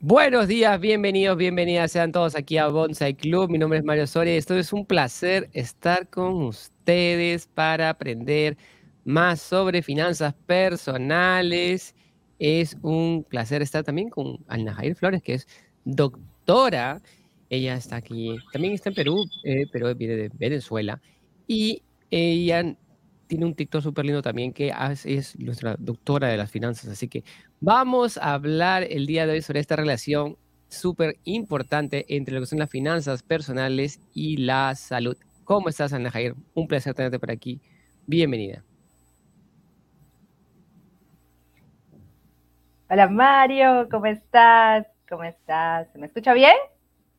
Buenos días, bienvenidos, bienvenidas sean todos aquí a Bonsai Club. Mi nombre es Mario Soria y esto es un placer estar con ustedes para aprender más sobre finanzas personales. Es un placer estar también con Alna Jair Flores, que es doctora. Ella está aquí, también está en Perú, eh, pero viene de Venezuela. Y ella tiene un TikTok súper lindo también que es nuestra doctora de las finanzas. Así que vamos a hablar el día de hoy sobre esta relación súper importante entre lo que son las finanzas personales y la salud. ¿Cómo estás, Ana Jair? Un placer tenerte por aquí. Bienvenida. Hola Mario, ¿cómo estás? ¿Cómo estás? ¿Me escucha bien?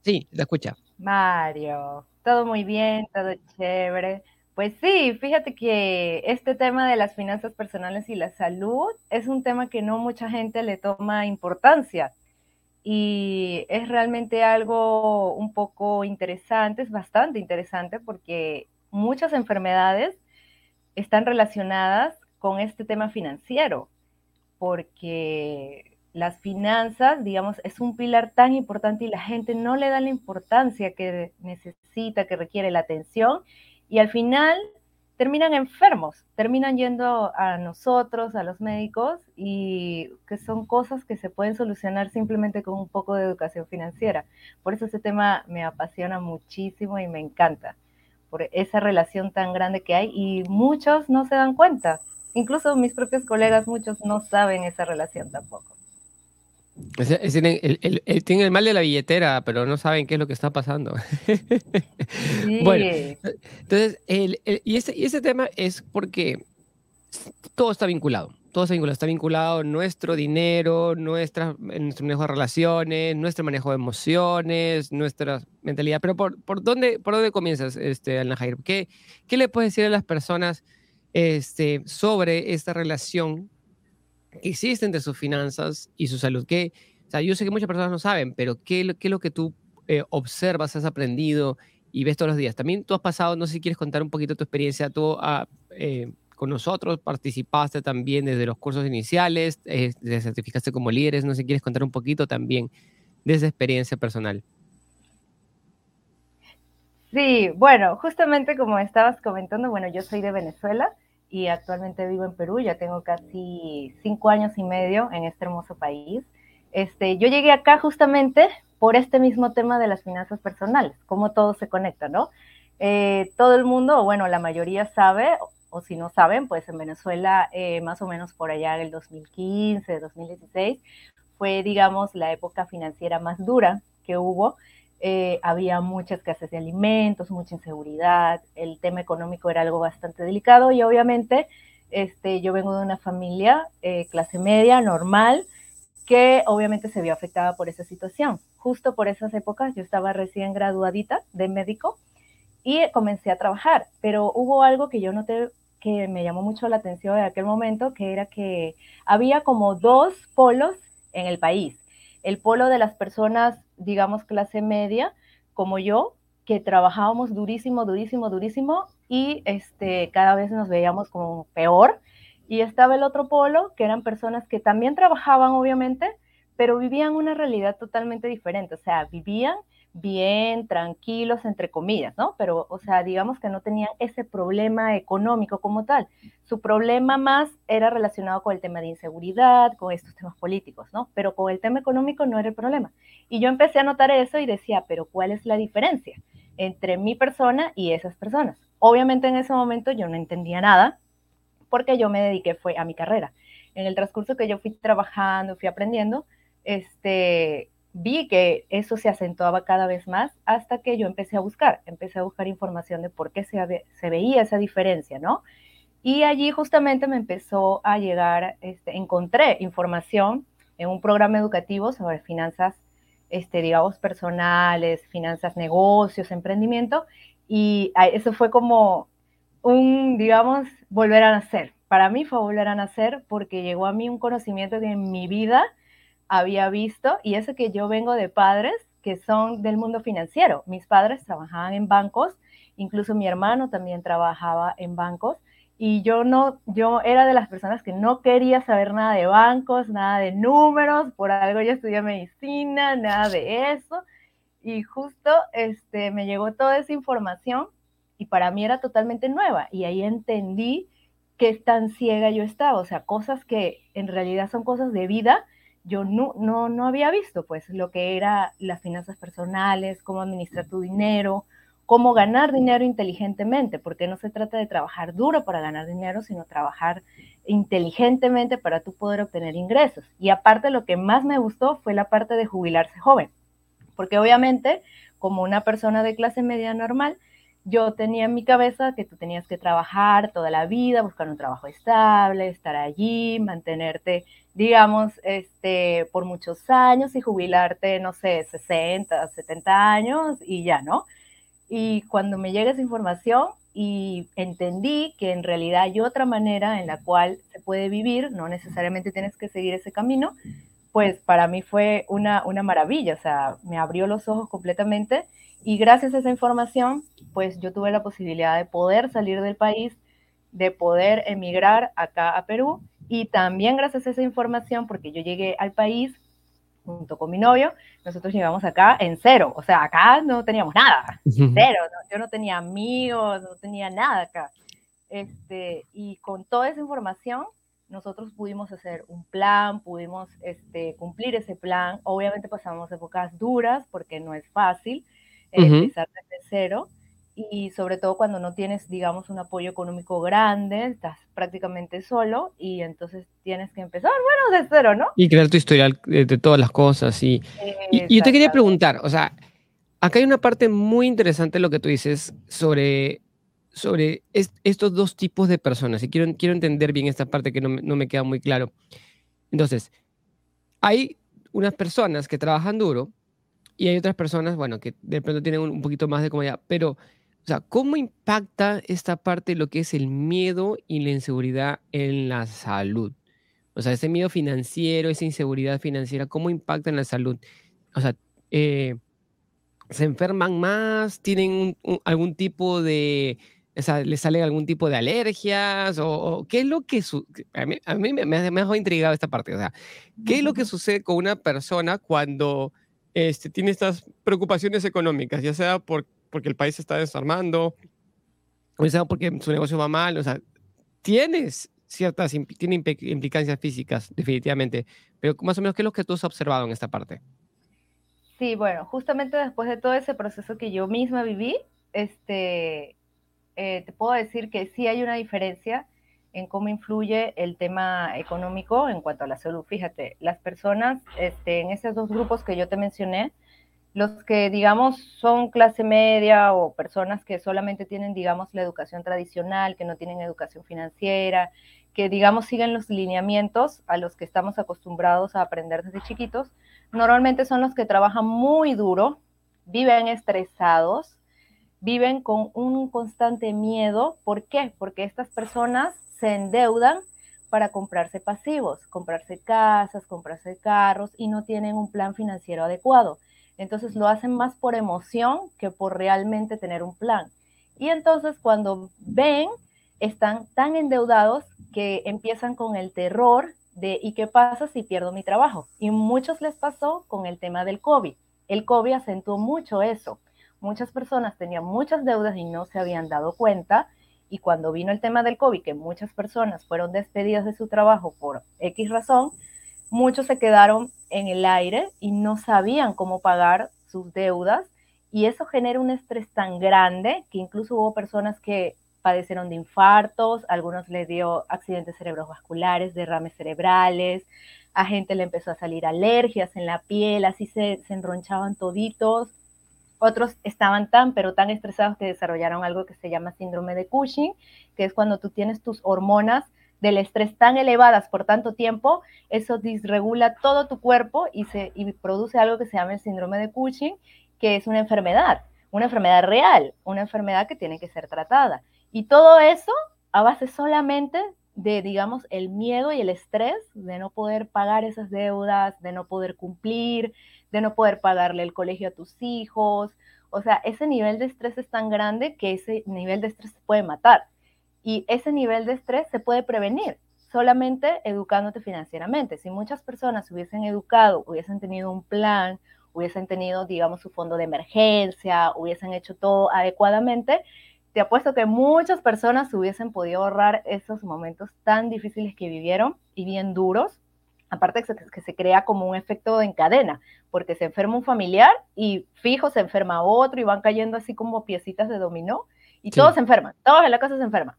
Sí, te escucha. Mario, todo muy bien, todo chévere. Pues sí, fíjate que este tema de las finanzas personales y la salud es un tema que no mucha gente le toma importancia y es realmente algo un poco interesante, es bastante interesante porque muchas enfermedades están relacionadas con este tema financiero, porque las finanzas, digamos, es un pilar tan importante y la gente no le da la importancia que necesita, que requiere la atención y al final terminan enfermos, terminan yendo a nosotros, a los médicos, y que son cosas que se pueden solucionar simplemente con un poco de educación financiera. Por eso ese tema me apasiona muchísimo y me encanta, por esa relación tan grande que hay y muchos no se dan cuenta. Incluso mis propios colegas, muchos no saben esa relación tampoco. Él tiene el mal de la billetera, pero no saben qué es lo que está pasando. Bueno, entonces, el, y, ese, y ese tema es porque todo está vinculado. Todo está vinculado. Está vinculado nuestro dinero, nuestra, nuestro manejo de relaciones, nuestro manejo de emociones, nuestra mentalidad. Pero ¿por, por, dónde, por dónde comienzas, este, Alnajair? ¿Qué, ¿Qué le puedes decir a las personas este, sobre esta relación que existe entre sus finanzas y su salud. Que, o sea, yo sé que muchas personas no saben, pero ¿qué, qué es lo que tú eh, observas, has aprendido y ves todos los días? También tú has pasado, no sé si quieres contar un poquito tu experiencia, ah, eh, con nosotros participaste también desde los cursos iniciales, eh, te certificaste como líderes, no sé si quieres contar un poquito también de esa experiencia personal. Sí, bueno, justamente como estabas comentando, bueno, yo soy de Venezuela, y actualmente vivo en Perú, ya tengo casi cinco años y medio en este hermoso país. Este, yo llegué acá justamente por este mismo tema de las finanzas personales, cómo todo se conecta, ¿no? Eh, todo el mundo, o bueno, la mayoría sabe, o, si no saben, pues en Venezuela, eh, más o menos por allá del 2015, 2016, fue, digamos, la época financiera más dura que hubo eh, había mucha escasez de alimentos, mucha inseguridad, el tema económico era algo bastante delicado y obviamente este, yo vengo de una familia eh, clase media, normal, que obviamente se vio afectada por esa situación. Justo por esas épocas yo estaba recién graduadita de médico y comencé a trabajar, pero hubo algo que yo noté que me llamó mucho la atención en aquel momento, que era que había como dos polos en el país. El polo de las personas digamos, clase media, como yo, que trabajábamos durísimo, durísimo, durísimo y este, cada vez nos veíamos como peor. Y estaba el otro polo, que eran personas que también trabajaban, obviamente, pero vivían una realidad totalmente diferente. O sea, vivían bien, tranquilos, entre comillas, ¿no? Pero, o sea, digamos que no tenían ese problema económico como tal. Su problema más era relacionado con el tema de inseguridad, con estos temas políticos, ¿no? Pero con el tema económico no era el problema. Y yo empecé a notar eso y decía, pero ¿cuál es la diferencia entre mi persona y esas personas? Obviamente en ese momento yo no entendía nada porque yo me dediqué fue a mi carrera. En el transcurso que yo fui trabajando, fui aprendiendo, este, vi que eso se acentuaba cada vez más hasta que yo empecé a buscar, empecé a buscar información de por qué se, se veía esa diferencia, ¿no? Y allí justamente me empezó a llegar, este, encontré información en un programa educativo sobre finanzas, este, digamos, personales, finanzas, negocios, emprendimiento, y eso fue como un, digamos, volver a nacer. Para mí fue volver a nacer porque llegó a mí un conocimiento que en mi vida había visto, y eso que yo vengo de padres que son del mundo financiero. Mis padres trabajaban en bancos, incluso mi hermano también trabajaba en bancos, y yo no, yo era de las personas que no quería saber nada de bancos, nada de números, por algo yo estudié medicina, nada de eso, y justo este, me llegó toda esa información y para mí era totalmente nueva, y ahí entendí qué tan ciega yo estaba, o sea, cosas que en realidad son cosas de vida, yo no, no, no había visto, pues lo que era las finanzas personales, cómo administrar tu dinero, cómo ganar dinero inteligentemente, porque no se trata de trabajar duro para ganar dinero, sino trabajar inteligentemente para tú poder obtener ingresos. Y aparte lo que más me gustó fue la parte de jubilarse joven, porque obviamente como una persona de clase media normal, yo tenía en mi cabeza que tú tenías que trabajar toda la vida, buscar un trabajo estable, estar allí, mantenerte, digamos, este, por muchos años y jubilarte, no sé, 60, 70 años y ya, ¿no? Y cuando me llega esa información y entendí que en realidad hay otra manera en la cual se puede vivir, no necesariamente tienes que seguir ese camino, pues para mí fue una, una maravilla, o sea, me abrió los ojos completamente y gracias a esa información, pues yo tuve la posibilidad de poder salir del país, de poder emigrar acá a Perú y también gracias a esa información, porque yo llegué al país junto con mi novio, nosotros llegamos acá en cero, o sea, acá no teníamos nada, cero, yo no tenía amigos, no tenía nada acá. Este, y con toda esa información, nosotros pudimos hacer un plan, pudimos este, cumplir ese plan. Obviamente pasamos épocas duras porque no es fácil empezar desde cero, y sobre todo cuando no tienes, digamos, un apoyo económico grande, estás prácticamente solo y entonces tienes que empezar, bueno, de cero, ¿no? Y crear tu historial de, todas las cosas. Y, y, yo te quería preguntar, o sea, acá hay una parte muy interesante de lo que tú dices sobre, sobre estos dos tipos de personas y quiero, quiero entender bien esta parte que no, no me queda muy claro. Entonces, hay unas personas que trabajan duro y hay otras personas, bueno, que de pronto tienen un, poquito más de comodidad, pero sea, ¿cómo impacta esta parte lo que es el miedo y la inseguridad en la salud? O sea, ese miedo financiero, esa inseguridad financiera, ¿cómo impacta en la salud? O sea, eh, ¿se enferman más? ¿Tienen algún tipo de... O sea, ¿les salen algún tipo de alergias? ¿O, qué es lo que... a mí, a mí me, me, ha intrigado esta parte. O sea, ¿qué es lo que sucede con una persona cuando este, tiene estas preocupaciones económicas? Ya sea por porque el país se está desarmando, o sea porque su negocio va mal, o sea, tienes ciertas, tiene implicancias físicas, definitivamente, pero más o menos, ¿qué es lo que tú has observado en esta parte? Sí, bueno, justamente después de todo ese proceso que yo misma viví, este, eh, te puedo decir que sí hay una diferencia en cómo influye el tema económico en cuanto a la salud. Fíjate, las personas este, en esos dos grupos que yo te mencioné, los que, digamos, son clase media o personas que solamente tienen, digamos, la educación tradicional, que no tienen educación financiera, que, digamos, siguen los lineamientos a los que estamos acostumbrados a aprender desde chiquitos, normalmente son los que trabajan muy duro, viven estresados, viven con un constante miedo. ¿Por qué? Porque estas personas se endeudan para comprarse pasivos, comprarse casas, comprarse carros y no tienen un plan financiero adecuado. Entonces lo hacen más por emoción que por realmente tener un plan. Y entonces cuando ven, están tan endeudados que empiezan con el terror de ¿y qué pasa si pierdo mi trabajo? Y muchos les pasó con el tema del COVID. El COVID acentuó mucho eso. Muchas personas tenían muchas deudas y no se habían dado cuenta. Y cuando vino el tema del COVID, que muchas personas fueron despedidas de su trabajo por X razón, muchos se quedaron en el aire y no sabían cómo pagar sus deudas y eso genera un estrés tan grande que incluso hubo personas que padecieron de infartos, algunos les dio accidentes cerebrovasculares, derrames cerebrales, a gente le empezó a salir alergias en la piel, así se, se enronchaban toditos. Otros estaban tan, pero tan estresados que desarrollaron algo que se llama síndrome de Cushing, que es cuando tú tienes tus hormonas del estrés tan elevadas por tanto tiempo, eso disregula todo tu cuerpo y, se, produce algo que se llama el síndrome de Cushing, que es una enfermedad, una enfermedad real, una enfermedad que tiene que ser tratada. Y todo eso a base solamente de, digamos, el miedo y el estrés de no poder pagar esas deudas, de no poder cumplir, de no poder pagarle el colegio a tus hijos. O sea, ese nivel de estrés es tan grande que ese nivel de estrés puede matar. Y ese nivel de estrés se puede prevenir solamente educándote financieramente. Si muchas personas hubiesen educado, hubiesen tenido un plan, hubiesen tenido, digamos, su fondo de emergencia, hubiesen hecho todo adecuadamente, te apuesto que muchas personas hubiesen podido ahorrar esos momentos tan difíciles que vivieron y bien duros. Aparte que se crea como un efecto en cadena, porque se enferma un familiar y fijo se enferma otro y van cayendo así como piecitas de dominó y todos se enferman, todos en la casa se enferman.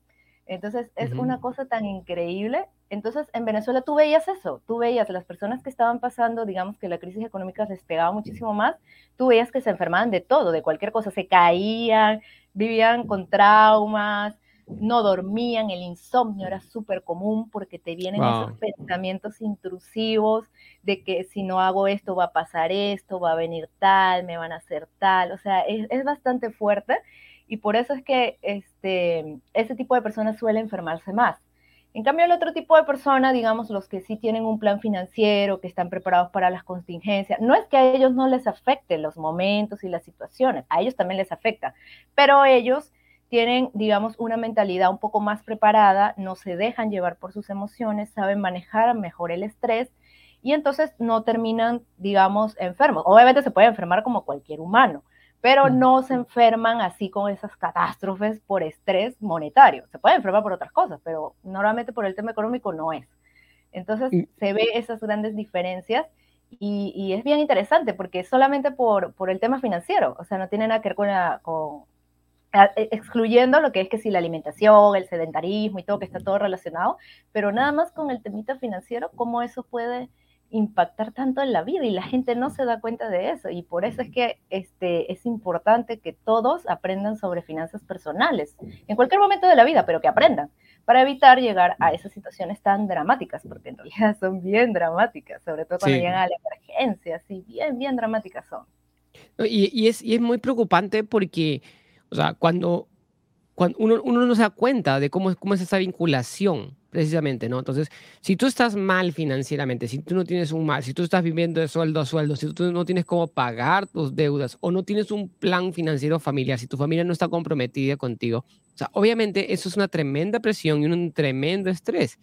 Entonces es una cosa tan increíble. Entonces en Venezuela tú veías eso, tú veías las personas que estaban pasando, digamos que la crisis económica les pegaba muchísimo más, tú veías que se enfermaban de todo, de cualquier cosa, se caían, vivían con traumas, no dormían, el insomnio era súper común porque te vienen esos pensamientos intrusivos de que si no hago esto va a pasar esto, va a venir tal, me van a hacer tal, o sea, es, es bastante fuerte y por eso es que este, ese tipo de personas suele enfermarse más. En cambio, el otro tipo de persona, digamos, los que sí tienen un plan financiero, que están preparados para las contingencias, no es que a ellos no les afecte los momentos y las situaciones, a ellos también les afecta, pero ellos tienen, digamos, una mentalidad un poco más preparada, no se dejan llevar por sus emociones, saben manejar mejor el estrés y entonces no terminan, digamos, enfermos. Obviamente se puede enfermar como cualquier humano, pero no se enferman así con esas catástrofes por estrés monetario. Se puede enfermar por otras cosas, pero normalmente por el tema económico no es. Entonces se ve esas grandes diferencias y, es bien interesante porque solamente por, por, el tema financiero, o sea, no tiene nada que ver con, con e, excluyendo lo que es que si la alimentación, el sedentarismo y todo, que está todo relacionado, pero nada más con el temita financiero, cómo eso puede impactar tanto en la vida y la gente no se da cuenta de eso. Y por eso es que este, es importante que todos aprendan sobre finanzas personales en cualquier momento de la vida, pero que aprendan para evitar llegar a esas situaciones tan dramáticas, porque en realidad son bien dramáticas, sobre todo cuando llegan a la emergencia, sí, bien, bien dramáticas son. Y, y, es, y es muy preocupante porque, o sea, cuando, cuando uno, uno no se da cuenta de cómo, cómo es esa vinculación precisamente, ¿no? Entonces, si tú estás mal financieramente, si tú no tienes un mal, si tú estás viviendo de sueldo a sueldo, si tú no tienes cómo pagar tus deudas o no tienes un plan financiero familiar, si tu familia no está comprometida contigo, o sea, obviamente eso es una tremenda presión y un tremendo estrés.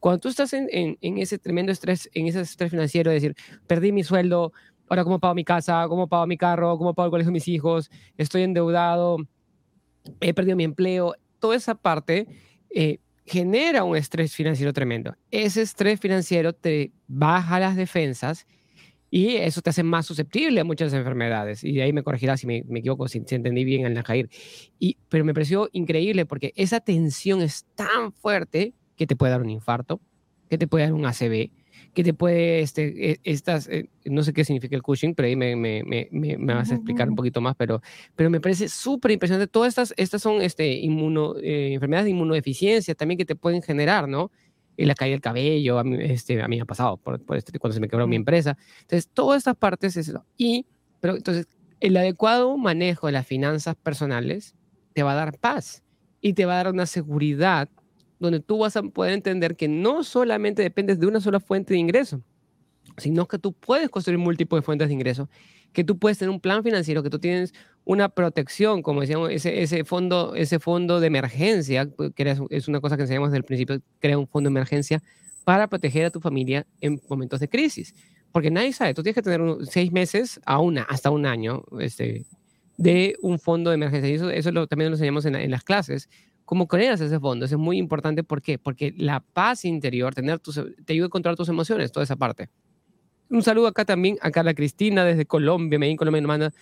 Cuando tú estás en, en, ese tremendo estrés, en ese estrés financiero, de decir, perdí mi sueldo, ahora cómo pago mi casa, cómo pago mi carro, cómo pago el colegio de mis hijos, estoy endeudado, he perdido mi empleo, toda esa parte eh, genera un estrés financiero tremendo. Ese estrés financiero te baja las defensas y eso te hace más susceptible a muchas enfermedades. Y de ahí me corregirá si me, equivoco, si, entendí bien al Najair. Y, pero me pareció increíble porque esa tensión es tan fuerte que te puede dar un infarto, que te puede dar un ACV, que te puede, este, e, estas, eh, no sé qué significa el Cushing, pero ahí me, me, me, me vas a explicar un poquito más, pero, pero me parece súper impresionante. Todas estas, estas son este, inmuno, eh, enfermedades de inmunodeficiencia también que te pueden generar, ¿no? Y la caída del cabello, a mí, este, a mí me ha pasado por, por este, cuando se me quebró mi empresa. Entonces, todas estas partes es eso. Y, pero entonces, el adecuado manejo de las finanzas personales te va a dar paz y te va a dar una seguridad donde tú vas a poder entender que no solamente dependes de una sola fuente de ingreso, sino que tú puedes construir múltiples fuentes de ingreso, que tú puedes tener un plan financiero, que tú tienes una protección, como decíamos, ese, ese, fondo, ese fondo de emergencia, que es una cosa que enseñamos desde el principio, crea un fondo de emergencia para proteger a tu familia en momentos de crisis. Porque nadie sabe, tú tienes que tener seis meses a una, hasta un año este, de un fondo de emergencia. Y eso, también lo enseñamos en, en las clases, cómo creas ese fondo. Eso es muy importante. ¿Por qué? Porque la paz interior, tener tus, te ayuda a controlar tus emociones, toda esa parte. Un saludo acá también a Carla Cristina desde Colombia. Medellín, Colombia nos manda,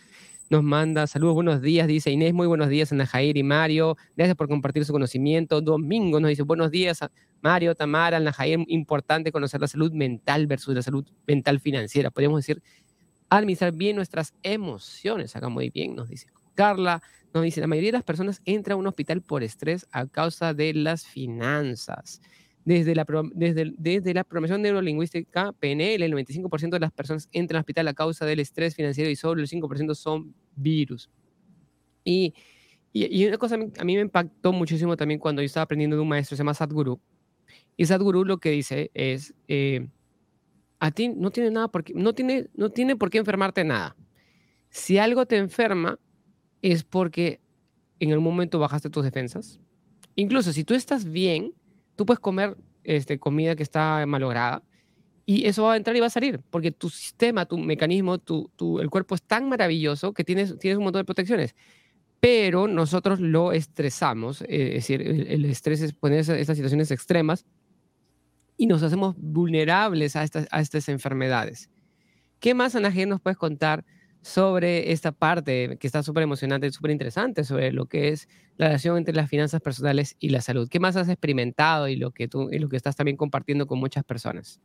nos manda saludos, buenos días. Dice Inés, muy buenos días, Ana Jair y Mario. Gracias por compartir su conocimiento. Domingo nos dice, buenos días, Mario, Tamara, Ana Jair. Importante conocer la salud mental versus la salud mental financiera. Podríamos decir, administrar bien nuestras emociones. Acá muy bien, nos dice Carla. Nos dice, la mayoría de las personas entra a un hospital por estrés a causa de las finanzas. Desde la, desde, desde la programación neurolingüística, PNL, el 95% de las personas entran al hospital a causa del estrés financiero y solo el 5% son virus. Y, y, una cosa a mí me impactó muchísimo también cuando yo estaba aprendiendo de un maestro, se llama Sadhguru. Y Sadhguru lo que dice es, eh, a ti no tiene, nada por no, tiene, no tiene por qué enfermarte nada. Si algo te enferma, es porque en algún momento bajaste tus defensas Incluso si tú estás bien, tú puedes comer este, comida que está malograda y eso va a entrar y va a salir, porque tu sistema, tu mecanismo, tu, el cuerpo es tan maravilloso que tienes, tienes un montón de protecciones. Pero nosotros lo estresamos, eh, es decir, el, estrés es poner estas situaciones extremas y nos hacemos vulnerables a estas, a estas enfermedades. ¿Qué más, Ana G, nos puedes contar sobre esta parte que está súper emocionante y súper interesante sobre lo que es la relación entre las finanzas personales y la salud? ¿Qué más has experimentado y lo que tú y lo que estás también compartiendo con muchas personas?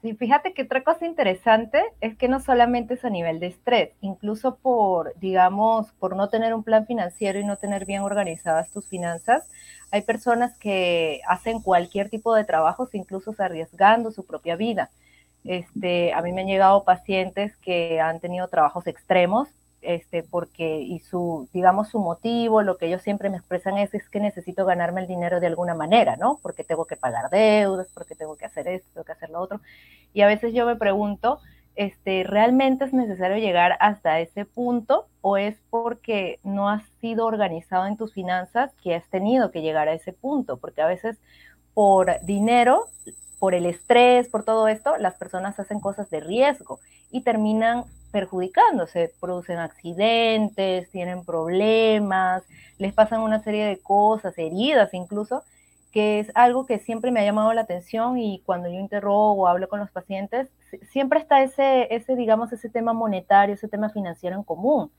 Sí, fíjate que otra cosa interesante es que no solamente es a nivel de estrés, incluso por, digamos, por no tener un plan financiero y no tener bien organizadas tus finanzas, hay personas que hacen cualquier tipo de trabajos, incluso arriesgando su propia vida. Este, a mí me han llegado pacientes que han tenido trabajos extremos, este, porque, y su, digamos, su motivo, lo que ellos siempre me expresan es, que necesito ganarme el dinero de alguna manera, ¿no? Porque tengo que pagar deudas, porque tengo que hacer esto, tengo que hacer lo otro. Y a veces yo me pregunto, este, ¿realmente es necesario llegar hasta ese punto o es porque no has sido organizado en tus finanzas que has tenido que llegar a ese punto? Porque a veces por dinero, por el estrés, por todo esto, las personas hacen cosas de riesgo y terminan perjudicándose, producen accidentes, tienen problemas, les pasan una serie de cosas, heridas incluso, que es algo que siempre me ha llamado la atención y cuando yo interrogo hablo con los pacientes, siempre está ese, ese, digamos, ese tema monetario, ese tema financiero en común.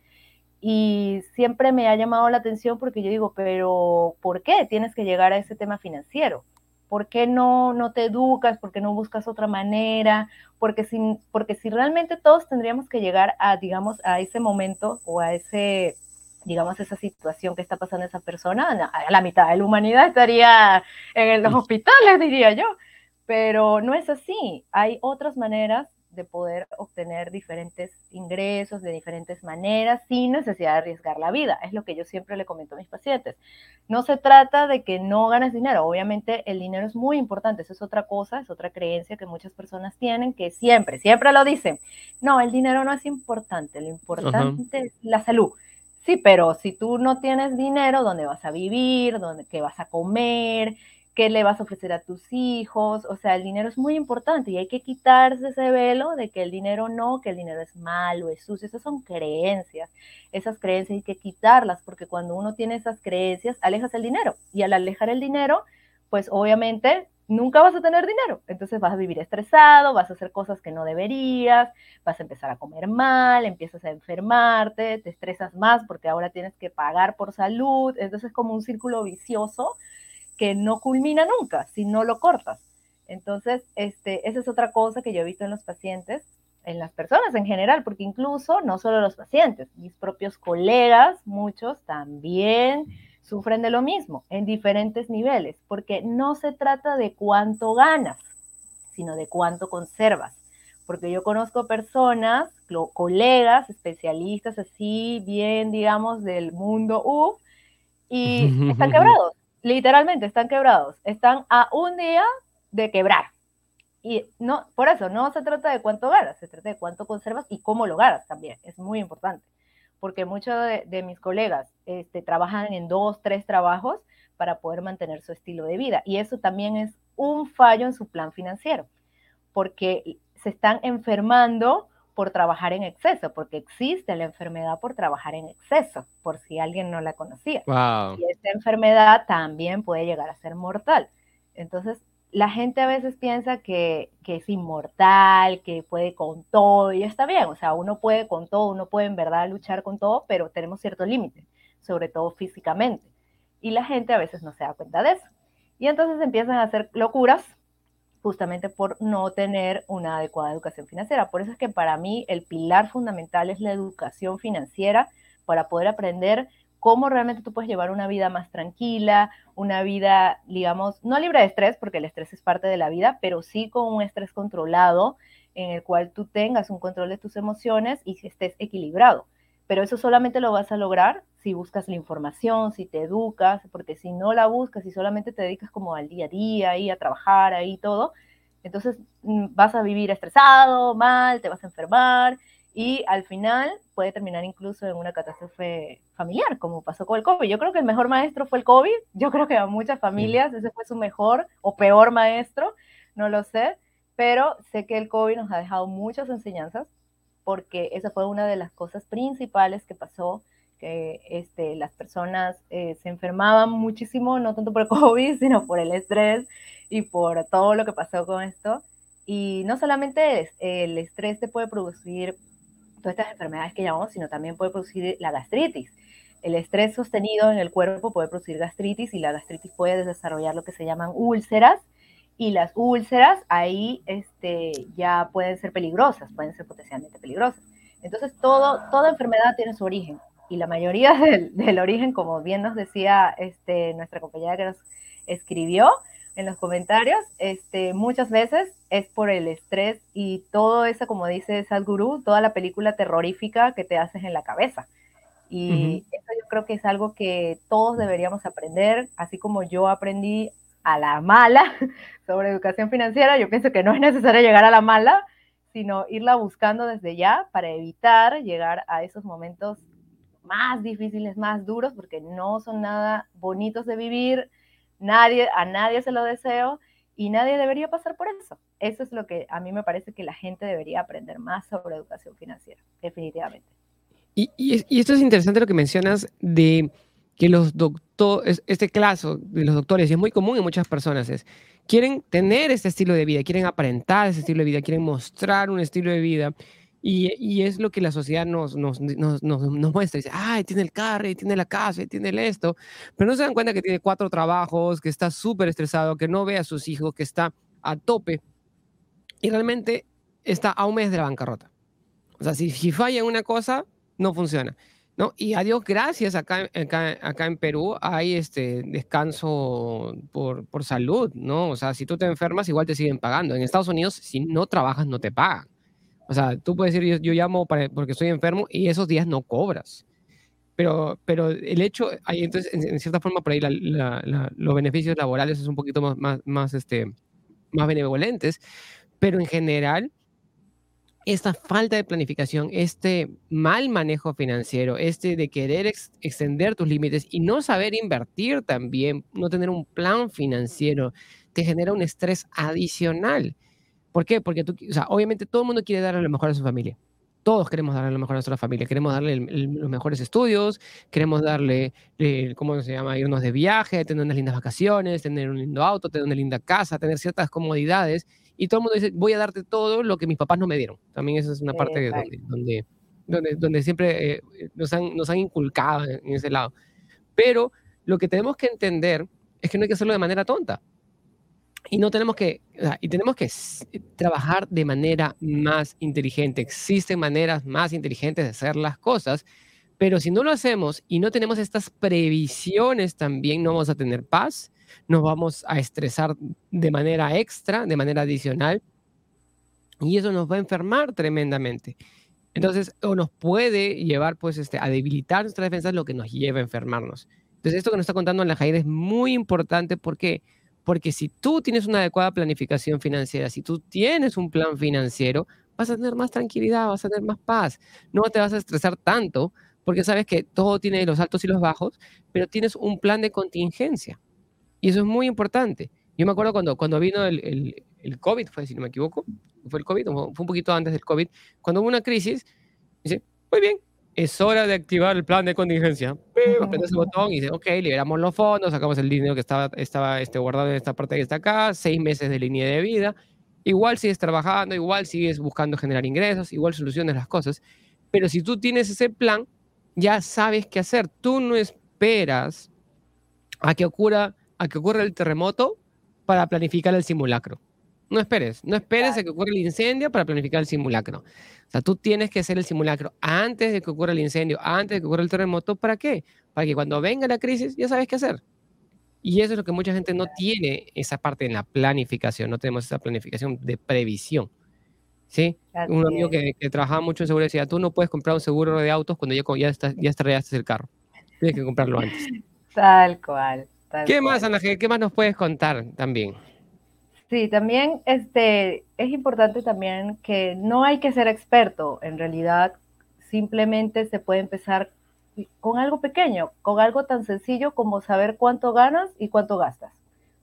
Y siempre me ha llamado la atención porque yo digo, pero ¿por qué tienes que llegar a ese tema financiero? ¿Por qué no, no te educas? ¿Por qué no buscas otra manera? Porque si, porque si realmente todos tendríamos que llegar a, digamos, a ese momento o a ese, digamos, esa situación que está pasando esa persona, la mitad de la humanidad estaría en los hospitales, diría yo. Pero no es así. Hay otras maneras de poder obtener diferentes ingresos de diferentes maneras sin necesidad de arriesgar la vida. Es lo que yo siempre le comento a mis pacientes. No se trata de que no ganes dinero. Obviamente el dinero es muy importante. Eso es otra cosa, es otra creencia que muchas personas tienen que siempre, siempre lo dicen. No, el dinero no es importante. Lo importante es la salud. Sí, pero si tú no tienes dinero, ¿dónde vas a vivir? ¿Dónde, ¿Qué vas a comer? Qué le vas a ofrecer a tus hijos, o sea, el dinero es muy importante y hay que quitarse ese velo de que el dinero no, que el dinero es malo, es sucio, esas son creencias, esas creencias hay que quitarlas porque cuando uno tiene esas creencias, alejas el dinero y al alejar el dinero, pues obviamente nunca vas a tener dinero, entonces vas a vivir estresado, vas a hacer cosas que no deberías, vas a empezar a comer mal, empiezas a enfermarte, te estresas más porque ahora tienes que pagar por salud, entonces es como un círculo vicioso que no culmina nunca si no lo cortas. Entonces, este, esa es otra cosa que yo he visto en los pacientes, en las personas en general, porque incluso no solo los pacientes, mis propios colegas, muchos también sufren de lo mismo en diferentes niveles, porque no se trata de cuánto ganas, sino de cuánto conservas. Porque yo conozco personas, colegas, especialistas así, bien, digamos, del mundo U, y están quebrados literalmente están quebrados, están a un día de quebrar. Y no, por eso no se trata de cuánto ganas, se trata de cuánto conservas y cómo lo ganas también, es muy importante, porque muchos de, mis colegas este, trabajan en dos, tres trabajos para poder mantener su estilo de vida. Y eso también es un fallo en su plan financiero, porque se están enfermando por trabajar en exceso, porque existe la enfermedad por trabajar en exceso, por si alguien no la conocía. Y esta enfermedad también puede llegar a ser mortal. Entonces, la gente a veces piensa que, que, es inmortal, que puede con todo, y está bien, o sea, uno puede con todo, uno puede en verdad luchar con todo, pero tenemos ciertos límites, sobre todo físicamente. Y la gente a veces no se da cuenta de eso. Y entonces empiezan a hacer locuras justamente por no tener una adecuada educación financiera. Por eso es que para mí el pilar fundamental es la educación financiera para poder aprender cómo realmente tú puedes llevar una vida más tranquila, una vida, digamos, no libre de estrés, porque el estrés es parte de la vida, pero sí con un estrés controlado en el cual tú tengas un control de tus emociones y estés equilibrado. Pero eso solamente lo vas a lograr si buscas la información, si te educas, porque si no la buscas y solamente te dedicas como al día a día, ahí a trabajar, ahí todo, entonces mm, vas a vivir estresado, mal, te vas a enfermar y al final puede terminar incluso en una catástrofe familiar, como pasó con el COVID. Yo creo que el mejor maestro fue el COVID, yo creo que a muchas familias ese fue su mejor o peor maestro, no lo sé, pero sé que el COVID nos ha dejado muchas enseñanzas porque esa fue una de las cosas principales que pasó, que este, las personas eh, se enfermaban muchísimo, no tanto por COVID, sino por el estrés y por todo lo que pasó con esto. Y no solamente el estrés te puede producir todas estas enfermedades que llamamos, sino también puede producir la gastritis. El estrés sostenido en el cuerpo puede producir gastritis y la gastritis puede desarrollar lo que se llaman úlceras y las úlceras ahí este, ya pueden ser peligrosas, pueden ser potencialmente peligrosas. Entonces, todo, toda enfermedad tiene su origen y la mayoría del, del origen, como bien nos decía este, nuestra compañera que nos escribió, en los comentarios, este, muchas veces es por el estrés y todo eso, como dice Sadhguru, toda la película terrorífica que te haces en la cabeza. Y eso yo creo que es algo que todos deberíamos aprender, así como yo aprendí a la mala sobre educación financiera, yo pienso que no es necesario llegar a la mala, sino irla buscando desde ya para evitar llegar a esos momentos más difíciles, más duros, porque no son nada bonitos de vivir, Nadie, a nadie se lo deseo y nadie debería pasar por eso. Eso es lo que a mí me parece que la gente debería aprender más sobre educación financiera, definitivamente. Y, esto es interesante lo que mencionas de que los doctores, este caso de los doctores, es muy común en muchas personas, es, quieren tener este estilo de vida, quieren aparentar ese estilo de vida, quieren mostrar un estilo de vida, y, es lo que la sociedad nos, nos, nos, nos, muestra. Dice, ay, tiene el carro, tiene la casa, tiene el esto. Pero no se dan cuenta que tiene cuatro trabajos, que está súper estresado, que no ve a sus hijos, que está a tope. Y realmente está a un mes de la bancarrota. O sea, si, si falla en una cosa, no funciona. ¿no? Y a Dios gracias, acá, acá, acá, en Perú hay este descanso por, por salud, ¿no? O sea, si tú te enfermas, igual te siguen pagando. En Estados Unidos, si no trabajas, no te pagan. O sea, tú puedes decir, yo, llamo porque estoy enfermo y esos días no cobras. Pero, pero el hecho, hay, entonces, en, cierta forma, por ahí los beneficios laborales es un poquito más, más, más, este, más benevolentes, pero en general, esta falta de planificación, este mal manejo financiero, este de querer extender tus límites y no saber invertir también, no tener un plan financiero, te genera un estrés adicional. ¿Por qué? Porque tú, o sea, obviamente todo el mundo quiere darle lo mejor a su familia. Todos queremos darle lo mejor a nuestra familia. Queremos darle los mejores estudios, queremos darle, ¿cómo se llama? Irnos de viaje, tener unas lindas vacaciones, tener un lindo auto, tener una linda casa, tener ciertas comodidades. Y todo el mundo dice, voy a darte todo lo que mis papás no me dieron. También esa es una parte de donde, donde, donde, siempre eh, nos, han, nos han inculcado en ese lado. Pero lo que tenemos que entender es que no hay que hacerlo de manera tonta y no tenemos que, y tenemos que trabajar de manera más inteligente. Existen maneras más inteligentes de hacer las cosas, pero si no lo hacemos y no tenemos estas previsiones también, no vamos a tener paz, nos vamos a estresar de manera extra, de manera adicional, y eso nos va a enfermar tremendamente. Entonces, o nos puede llevar pues este, a debilitar nuestra defensa, lo que nos lleva a enfermarnos. Entonces, esto que nos está contando la Jair es muy importante porque porque si tú tienes una adecuada planificación financiera, si tú tienes un plan financiero, vas a tener más tranquilidad, vas a tener más paz. No te vas a estresar tanto porque sabes que todo tiene los altos y los bajos, pero tienes un plan de contingencia. Y eso es muy importante. Yo me acuerdo cuando, cuando vino el, el, COVID, fue si no me equivoco, fue el COVID, fue un poquito antes del COVID, cuando hubo una crisis, dice, muy bien, es hora de activar el plan de contingencia. Apretas el botón y dice, ok, liberamos los fondos, sacamos el dinero que estaba, estaba este, guardado en esta parte que está acá, seis meses de línea de vida. Igual sigues trabajando, igual sigues buscando generar ingresos, igual soluciones las cosas. Pero si tú tienes ese plan, ya sabes qué hacer. Tú no esperas a que ocurra, a que ocurra el terremoto para planificar el simulacro. No esperes, no esperes a que ocurra el incendio para planificar el simulacro. O sea, tú tienes que hacer el simulacro antes de que ocurra el incendio, antes de que ocurra el terremoto. ¿Para qué? Para que cuando venga la crisis ya sabes qué hacer. Y eso es lo que mucha gente no tiene, esa parte en la planificación, no tenemos esa planificación de previsión. ¿Sí? un amigo que, que, trabajaba mucho en seguridad decía, tú no puedes comprar un seguro de autos cuando ya, ya, estás, ya estrellaste el carro. Tienes que comprarlo antes. Tal cual. ¿Qué más, Ana ¿Qué más nos puedes contar también? Sí, también este, es importante también que no hay que ser experto, en realidad simplemente se puede empezar con algo pequeño, con algo tan sencillo como saber cuánto ganas y cuánto gastas.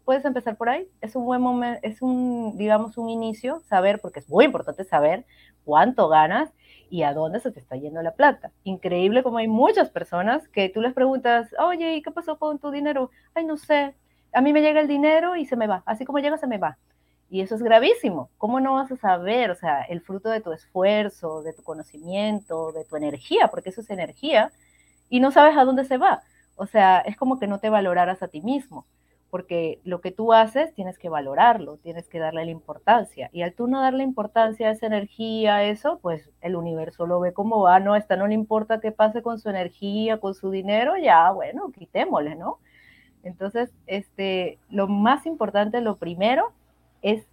Puedes empezar por ahí, es un buen momento, es un, digamos, un inicio, saber, porque es muy importante saber cuánto ganas y a dónde se te está yendo la plata. Increíble como hay muchas personas que tú les preguntas, oye, ¿y qué pasó con tu dinero? Ay, no sé, a mí me llega el dinero y se me va, así como llega, se me va. Y eso es gravísimo. ¿Cómo no vas a saber, o sea, el fruto de tu esfuerzo, de tu conocimiento, de tu energía, porque eso es energía, y no sabes a dónde se va? O sea, es como que no te valoraras a ti mismo, porque lo que tú haces tienes que valorarlo, tienes que darle la importancia. Y al tú no darle importancia a esa energía, a eso, pues el universo lo ve como va, no, esta no le importa qué pase con su energía, con su dinero, ya, bueno, quitémosle, ¿no? Entonces, este, lo más importante, lo primero, es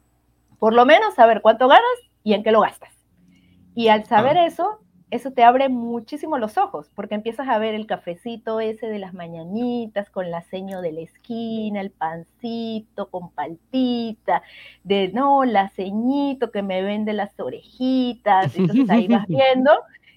por lo menos saber cuánto ganas y en qué lo gastas. Y al saber ah. eso, eso te abre muchísimo los ojos, porque empiezas a ver el cafecito ese de las mañanitas con la seño de la esquina, el pancito con palpita, de no, la ceñito que me vende las orejitas, entonces ahí vas viendo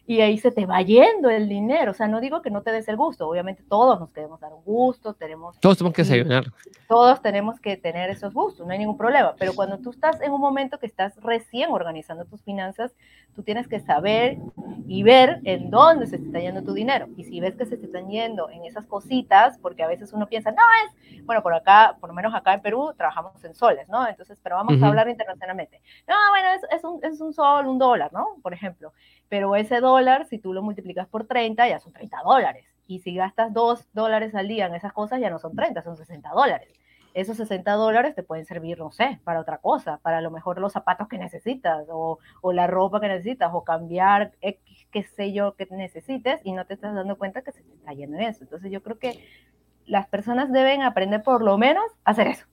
y ahí se te va yendo el dinero. O sea, no digo que no te des el gusto, obviamente todos nos queremos dar un gusto, tenemos... Todos tenemos que desayunar. Todos tenemos que tener esos gustos, no hay ningún problema, pero cuando tú estás en un momento que estás recién organizando tus finanzas, tú tienes que saber y ver en dónde se está yendo tu dinero. Y si ves que se te están yendo en esas cositas, porque a veces uno piensa, no es, bueno, por acá, por lo menos acá en Perú, trabajamos en soles, ¿no? Entonces, pero vamos a hablar internacionalmente. No, bueno, es, es, un, es un sol, un dólar, ¿no? Por ejemplo pero ese dólar, si tú lo multiplicas por 30, ya son 30 dólares. Y si gastas 2 dólares al día en esas cosas, ya no son 30, son 60 dólares. Esos 60 dólares te pueden servir, no sé, para otra cosa, para a lo mejor los zapatos que necesitas, o, o la ropa que necesitas, o cambiar X, qué sé yo, que necesites, y no te estás dando cuenta que se te está yendo en eso. Entonces yo creo que las personas deben aprender por lo menos a hacer eso,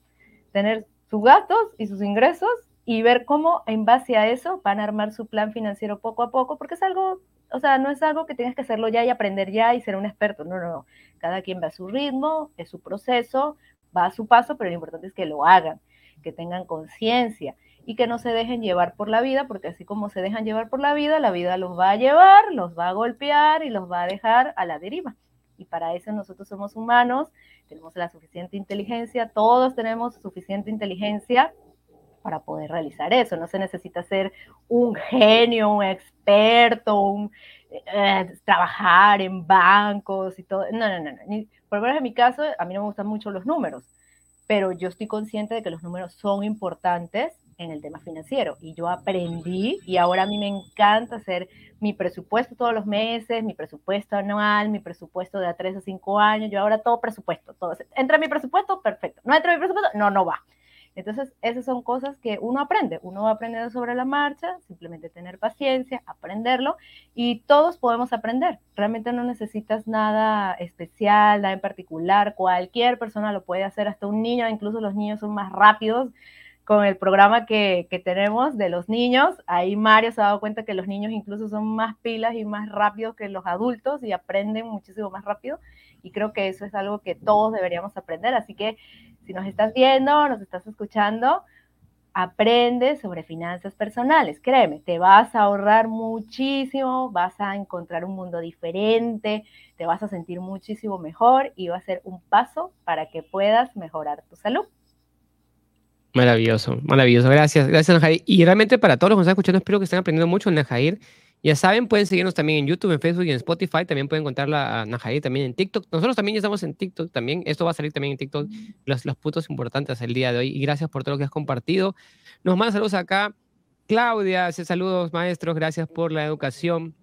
tener sus gastos y sus ingresos y ver cómo en base a eso van a armar su plan financiero poco a poco, porque es algo, o sea, no es algo que tengas que hacerlo ya y aprender ya y ser un experto, no, no, no. Cada quien va a su ritmo, es su proceso, va a su paso, pero lo importante es que lo hagan, que tengan conciencia y que no se dejen llevar por la vida, porque así como se dejan llevar por la vida, la vida los va a llevar, los va a golpear y los va a dejar a la deriva. Y para eso nosotros somos humanos, tenemos la suficiente inteligencia, todos tenemos suficiente inteligencia para poder realizar eso. No se necesita ser un genio, un experto, un, eh, trabajar en bancos y todo. No, no, no. no. por lo menos en mi caso, a mí no me gustan mucho los números, pero yo estoy consciente de que los números son importantes en el tema financiero y yo aprendí y ahora a mí me encanta hacer mi presupuesto todos los meses, mi presupuesto anual, mi presupuesto de a 3 a 5 años, yo ahora todo presupuesto, todo. Entra mi presupuesto, perfecto. No entra mi presupuesto, no, no va. Entonces, esas son cosas que uno aprende, uno va aprendiendo sobre la marcha, simplemente tener paciencia, aprenderlo y todos podemos aprender. Realmente no necesitas nada especial, nada en particular, cualquier persona lo puede hacer, hasta un niño, incluso los niños son más rápidos con el programa que, que, tenemos de los niños. Ahí Mario se ha dado cuenta que los niños incluso son más pilas y más rápidos que los adultos y aprenden muchísimo más rápido. Y creo que eso es algo que todos deberíamos aprender. Así que si nos estás viendo, nos estás escuchando, aprende sobre finanzas personales. Créeme, te vas a ahorrar muchísimo, vas a encontrar un mundo diferente, te vas a sentir muchísimo mejor y va a ser un paso para que puedas mejorar tu salud. Maravilloso, maravilloso. Gracias, gracias, Najair. Y realmente para todos los que nos están escuchando, espero que estén aprendiendo mucho, Najair. Ya saben, pueden seguirnos también en YouTube, en Facebook y en Spotify. También pueden encontrarla a Najair también en TikTok. Nosotros también ya estamos en TikTok también. Esto va a salir también en TikTok, los, los puntos importantes el día de hoy. Y gracias por todo lo que has compartido. Nos manda saludos acá. Claudia, hace saludos, maestros. Gracias por la educación.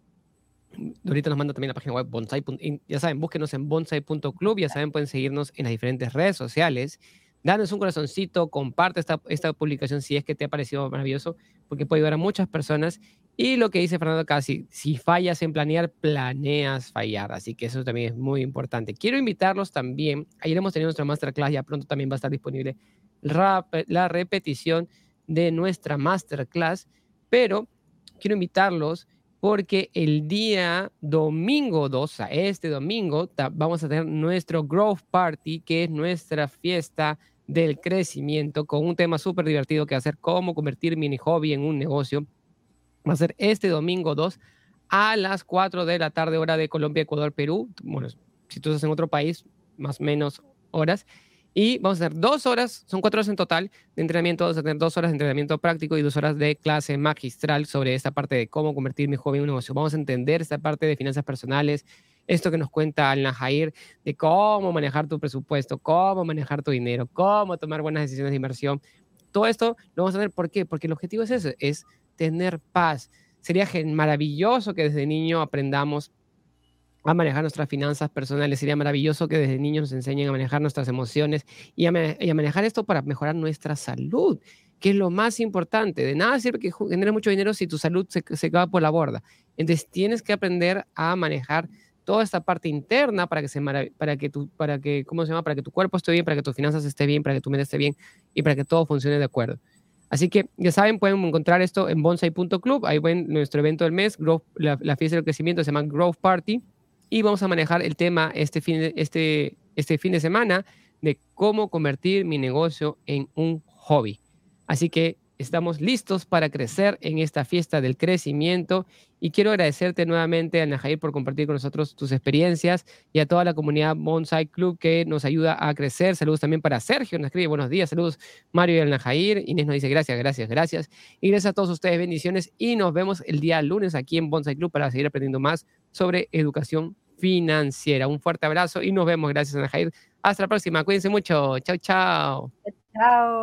Ahorita nos manda también la página web bonsai. Ya saben, búsquenos en bonsai.club. Ya saben, pueden seguirnos en las diferentes redes sociales. Danos un corazoncito, comparte esta, esta publicación si es que te ha parecido maravilloso, porque puede ayudar a muchas personas y lo que dice Fernando casi, si fallas en planear, planeas fallar. Así que eso también es muy importante. Quiero invitarlos también. Ayer hemos tenido nuestra masterclass, ya pronto también va a estar disponible la repetición de nuestra masterclass. Pero quiero invitarlos porque el día domingo 2, este domingo, vamos a tener nuestro Growth Party, que es nuestra fiesta del crecimiento con un tema súper divertido que va a cómo convertir mini hobby en un negocio. Va a ser este domingo 2 a las 4 de la tarde, hora de Colombia, Ecuador, Perú. Bueno, si tú estás en otro país, más o menos horas. Y vamos a hacer dos horas, son cuatro horas en total de entrenamiento, vamos a tener dos horas de entrenamiento práctico y dos horas de clase magistral sobre esta parte de cómo convertir mi hobby en un negocio. Vamos a entender esta parte de finanzas personales, esto que nos cuenta Al Najair de cómo manejar tu presupuesto, cómo manejar tu dinero, cómo tomar buenas decisiones de inversión. Todo esto lo vamos a ver, ¿por qué? Porque el objetivo es eso, es tener paz. Sería maravilloso que desde niño aprendamos a manejar nuestras finanzas personales. Sería maravilloso que desde niños nos enseñen a manejar nuestras emociones y a, manejar esto para mejorar nuestra salud, que es lo más importante. De nada sirve que generes mucho dinero si tu salud se, se va por la borda. Entonces tienes que aprender a manejar toda esta parte interna para que se para que tu para que cómo se llama para que tu cuerpo esté bien para que tus finanzas esté bien para que tu mente esté bien y para que todo funcione de acuerdo así que ya saben pueden encontrar esto en bonsai.club ahí ven nuestro evento del mes la, la, fiesta del crecimiento se llama Growth Party y vamos a manejar el tema este fin de, este este fin de semana de cómo convertir mi negocio en un hobby. Así que Estamos listos para crecer en esta fiesta del crecimiento y quiero agradecerte nuevamente, Ana Jair, por compartir con nosotros tus experiencias y a toda la comunidad Bonsai Club que nos ayuda a crecer. Saludos también para Sergio, nos escribe buenos días, saludos Mario y Ana Jair. Inés nos dice gracias, gracias, gracias. Y gracias a todos ustedes, bendiciones y nos vemos el día lunes aquí en Bonsai Club para seguir aprendiendo más sobre educación financiera. Un fuerte abrazo y nos vemos. Gracias, Ana Jair. Hasta la próxima. Cuídense mucho. Chao, chao. Chao.